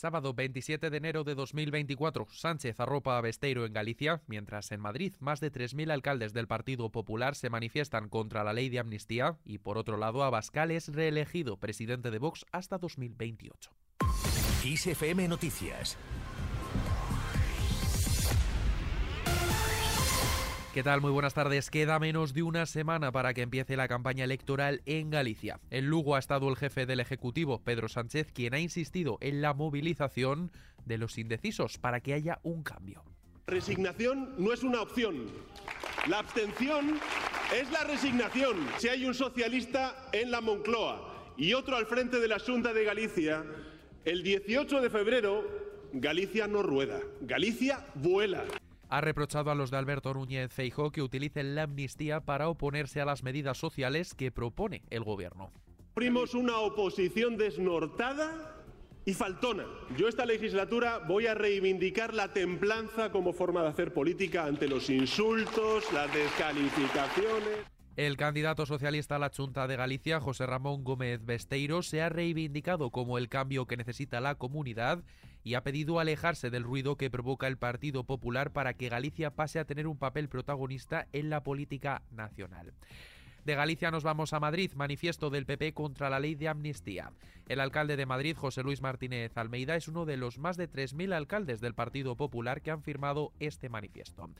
Sábado 27 de enero de 2024, Sánchez arropa a Besteiro en Galicia, mientras en Madrid más de 3.000 alcaldes del Partido Popular se manifiestan contra la ley de amnistía y por otro lado Abascal es reelegido presidente de Vox hasta 2028. ISFM Noticias ¿Qué tal? Muy buenas tardes. Queda menos de una semana para que empiece la campaña electoral en Galicia. En Lugo ha estado el jefe del Ejecutivo, Pedro Sánchez, quien ha insistido en la movilización de los indecisos para que haya un cambio. Resignación no es una opción. La abstención es la resignación. Si hay un socialista en la Moncloa y otro al frente de la Junta de Galicia, el 18 de febrero Galicia no rueda, Galicia vuela ha reprochado a los de Alberto Núñez Feijóo que utilicen la amnistía para oponerse a las medidas sociales que propone el gobierno. Primos una oposición desnortada y faltona. Yo esta legislatura voy a reivindicar la templanza como forma de hacer política ante los insultos, las descalificaciones. El candidato socialista a la Junta de Galicia, José Ramón Gómez Besteiro, se ha reivindicado como el cambio que necesita la comunidad y ha pedido alejarse del ruido que provoca el Partido Popular para que Galicia pase a tener un papel protagonista en la política nacional. De Galicia nos vamos a Madrid, manifiesto del PP contra la ley de amnistía. El alcalde de Madrid, José Luis Martínez Almeida, es uno de los más de 3.000 alcaldes del Partido Popular que han firmado este manifiesto.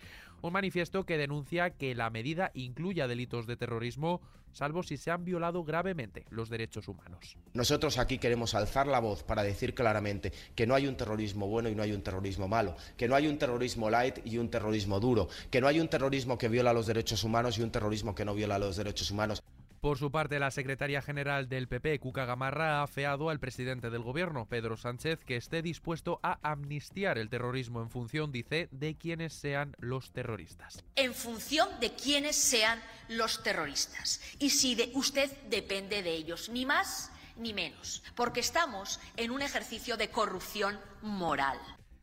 Un manifiesto que denuncia que la medida incluya delitos de terrorismo, salvo si se han violado gravemente los derechos humanos. Nosotros aquí queremos alzar la voz para decir claramente que no hay un terrorismo bueno y no hay un terrorismo malo, que no hay un terrorismo light y un terrorismo duro, que no hay un terrorismo que viola los derechos humanos y un terrorismo que no viola los derechos humanos. Por su parte, la secretaria general del PP, Cuca Gamarra, ha afeado al presidente del gobierno, Pedro Sánchez, que esté dispuesto a amnistiar el terrorismo en función, dice, de quienes sean los terroristas. En función de quienes sean los terroristas. Y si de usted depende de ellos, ni más ni menos, porque estamos en un ejercicio de corrupción moral.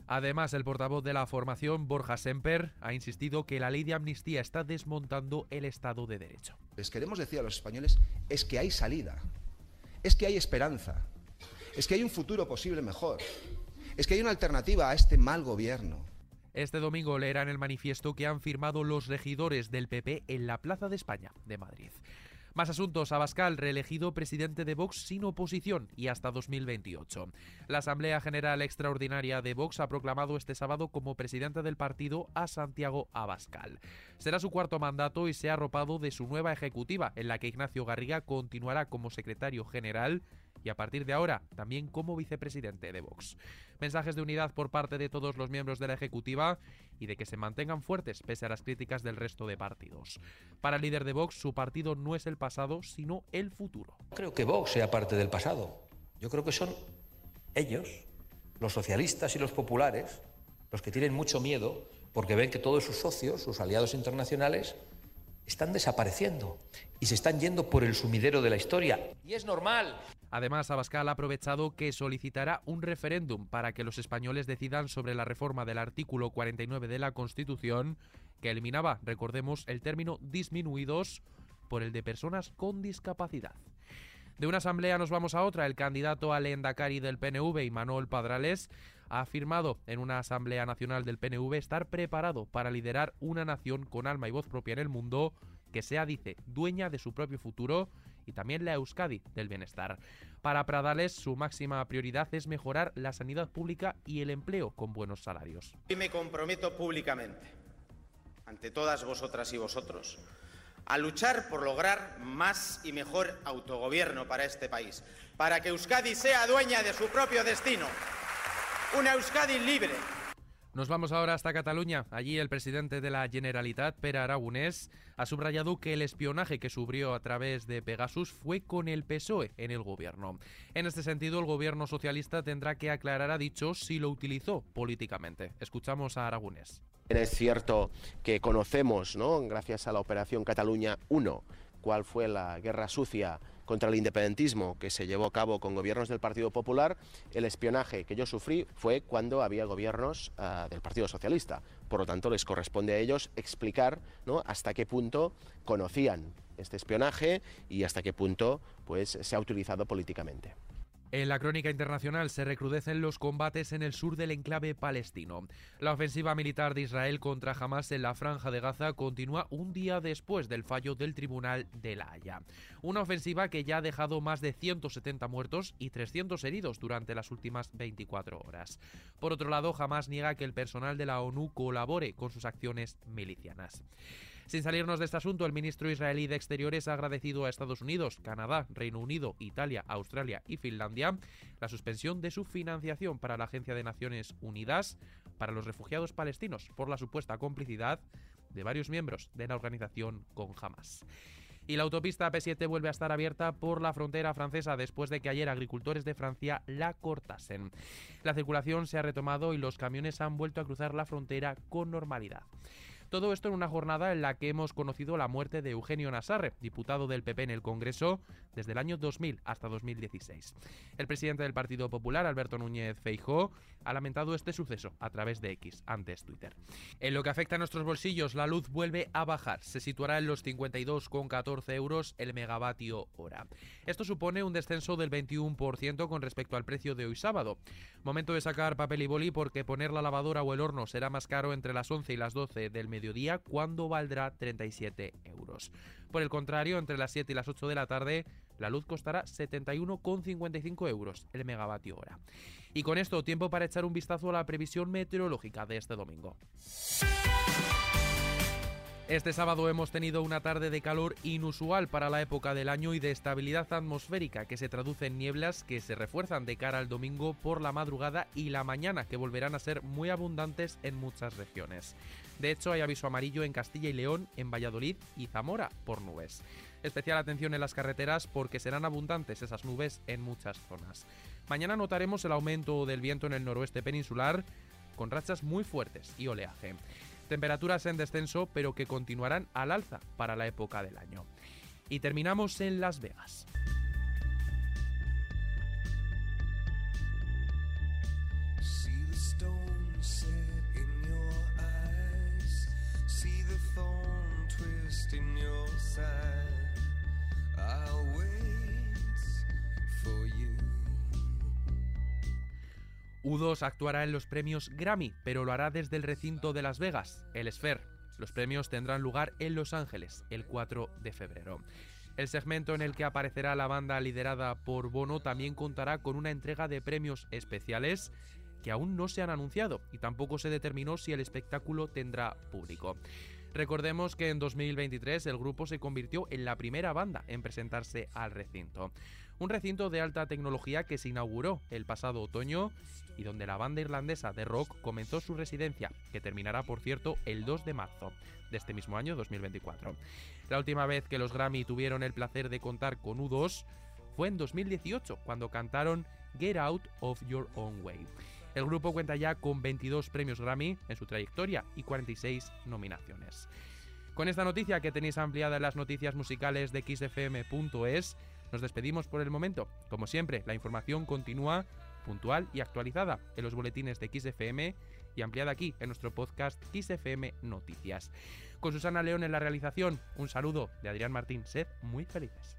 Además, el portavoz de la formación, Borja Semper, ha insistido que la ley de amnistía está desmontando el Estado de Derecho. Les queremos decir a los españoles es que hay salida, es que hay esperanza, es que hay un futuro posible mejor, es que hay una alternativa a este mal gobierno. Este domingo leerán el manifiesto que han firmado los regidores del PP en la Plaza de España de Madrid. Más asuntos. Abascal, reelegido presidente de Vox sin oposición y hasta 2028. La Asamblea General Extraordinaria de Vox ha proclamado este sábado como presidente del partido a Santiago Abascal. Será su cuarto mandato y se ha arropado de su nueva ejecutiva, en la que Ignacio Garriga continuará como secretario general y a partir de ahora también como vicepresidente de Vox. Mensajes de unidad por parte de todos los miembros de la Ejecutiva y de que se mantengan fuertes pese a las críticas del resto de partidos. Para el líder de Vox, su partido no es el pasado, sino el futuro. Creo que Vox sea parte del pasado. Yo creo que son ellos, los socialistas y los populares, los que tienen mucho miedo porque ven que todos sus socios, sus aliados internacionales, están desapareciendo y se están yendo por el sumidero de la historia. Y es normal. Además, Abascal ha aprovechado que solicitará un referéndum para que los españoles decidan sobre la reforma del artículo 49 de la Constitución, que eliminaba, recordemos, el término disminuidos por el de personas con discapacidad. De una asamblea nos vamos a otra. El candidato al Endacari del PNV, Imanol Padrales, ha afirmado en una asamblea nacional del PNV estar preparado para liderar una nación con alma y voz propia en el mundo que sea, dice, dueña de su propio futuro y también la Euskadi del bienestar. Para Pradales, su máxima prioridad es mejorar la sanidad pública y el empleo con buenos salarios. Y me comprometo públicamente, ante todas vosotras y vosotros, a luchar por lograr más y mejor autogobierno para este país, para que Euskadi sea dueña de su propio destino. Una Euskadi libre, nos vamos ahora hasta Cataluña. Allí el presidente de la Generalitat, Pere Aragonés, ha subrayado que el espionaje que subió a través de Pegasus fue con el PSOE en el gobierno. En este sentido, el gobierno socialista tendrá que aclarar a dicho si lo utilizó políticamente. Escuchamos a Aragonés. Es cierto que conocemos, ¿no? gracias a la Operación Cataluña 1, cuál fue la guerra sucia contra el independentismo que se llevó a cabo con gobiernos del Partido Popular, el espionaje que yo sufrí fue cuando había gobiernos uh, del Partido Socialista. Por lo tanto, les corresponde a ellos explicar ¿no? hasta qué punto conocían este espionaje y hasta qué punto pues, se ha utilizado políticamente. En la crónica internacional se recrudecen los combates en el sur del enclave palestino. La ofensiva militar de Israel contra Hamas en la franja de Gaza continúa un día después del fallo del Tribunal de la Haya. Una ofensiva que ya ha dejado más de 170 muertos y 300 heridos durante las últimas 24 horas. Por otro lado, Hamas niega que el personal de la ONU colabore con sus acciones milicianas. Sin salirnos de este asunto, el ministro israelí de Exteriores ha agradecido a Estados Unidos, Canadá, Reino Unido, Italia, Australia y Finlandia la suspensión de su financiación para la Agencia de Naciones Unidas para los refugiados palestinos por la supuesta complicidad de varios miembros de la organización con Hamas. Y la autopista P7 vuelve a estar abierta por la frontera francesa después de que ayer agricultores de Francia la cortasen. La circulación se ha retomado y los camiones han vuelto a cruzar la frontera con normalidad. Todo esto en una jornada en la que hemos conocido la muerte de Eugenio Nasarre, diputado del PP en el Congreso desde el año 2000 hasta 2016. El presidente del Partido Popular, Alberto Núñez Feijó, ha lamentado este suceso a través de X, antes Twitter. En lo que afecta a nuestros bolsillos, la luz vuelve a bajar. Se situará en los 52,14 euros el megavatio hora. Esto supone un descenso del 21% con respecto al precio de hoy sábado. Momento de sacar papel y boli porque poner la lavadora o el horno será más caro entre las 11 y las 12 del mediodía cuando valdrá 37 euros. Por el contrario, entre las 7 y las 8 de la tarde la luz costará 71,55 euros el megavatio hora. Y con esto, tiempo para echar un vistazo a la previsión meteorológica de este domingo. Este sábado hemos tenido una tarde de calor inusual para la época del año y de estabilidad atmosférica que se traduce en nieblas que se refuerzan de cara al domingo por la madrugada y la mañana que volverán a ser muy abundantes en muchas regiones. De hecho, hay aviso amarillo en Castilla y León, en Valladolid y Zamora por nubes. Especial atención en las carreteras porque serán abundantes esas nubes en muchas zonas. Mañana notaremos el aumento del viento en el noroeste peninsular con rachas muy fuertes y oleaje. Temperaturas en descenso, pero que continuarán al alza para la época del año. Y terminamos en Las Vegas. U2 actuará en los premios Grammy, pero lo hará desde el recinto de Las Vegas, el Sphere. Los premios tendrán lugar en Los Ángeles el 4 de febrero. El segmento en el que aparecerá la banda liderada por Bono también contará con una entrega de premios especiales que aún no se han anunciado y tampoco se determinó si el espectáculo tendrá público. Recordemos que en 2023 el grupo se convirtió en la primera banda en presentarse al recinto. Un recinto de alta tecnología que se inauguró el pasado otoño y donde la banda irlandesa de rock comenzó su residencia, que terminará por cierto el 2 de marzo de este mismo año 2024. La última vez que los Grammy tuvieron el placer de contar con U2 fue en 2018, cuando cantaron Get Out of Your Own Way. El grupo cuenta ya con 22 premios Grammy en su trayectoria y 46 nominaciones. Con esta noticia que tenéis ampliada en las noticias musicales de xfm.es, nos despedimos por el momento. Como siempre, la información continúa puntual y actualizada en los boletines de XFM y ampliada aquí en nuestro podcast XFM Noticias. Con Susana León en la realización, un saludo de Adrián Martín. Sed muy felices.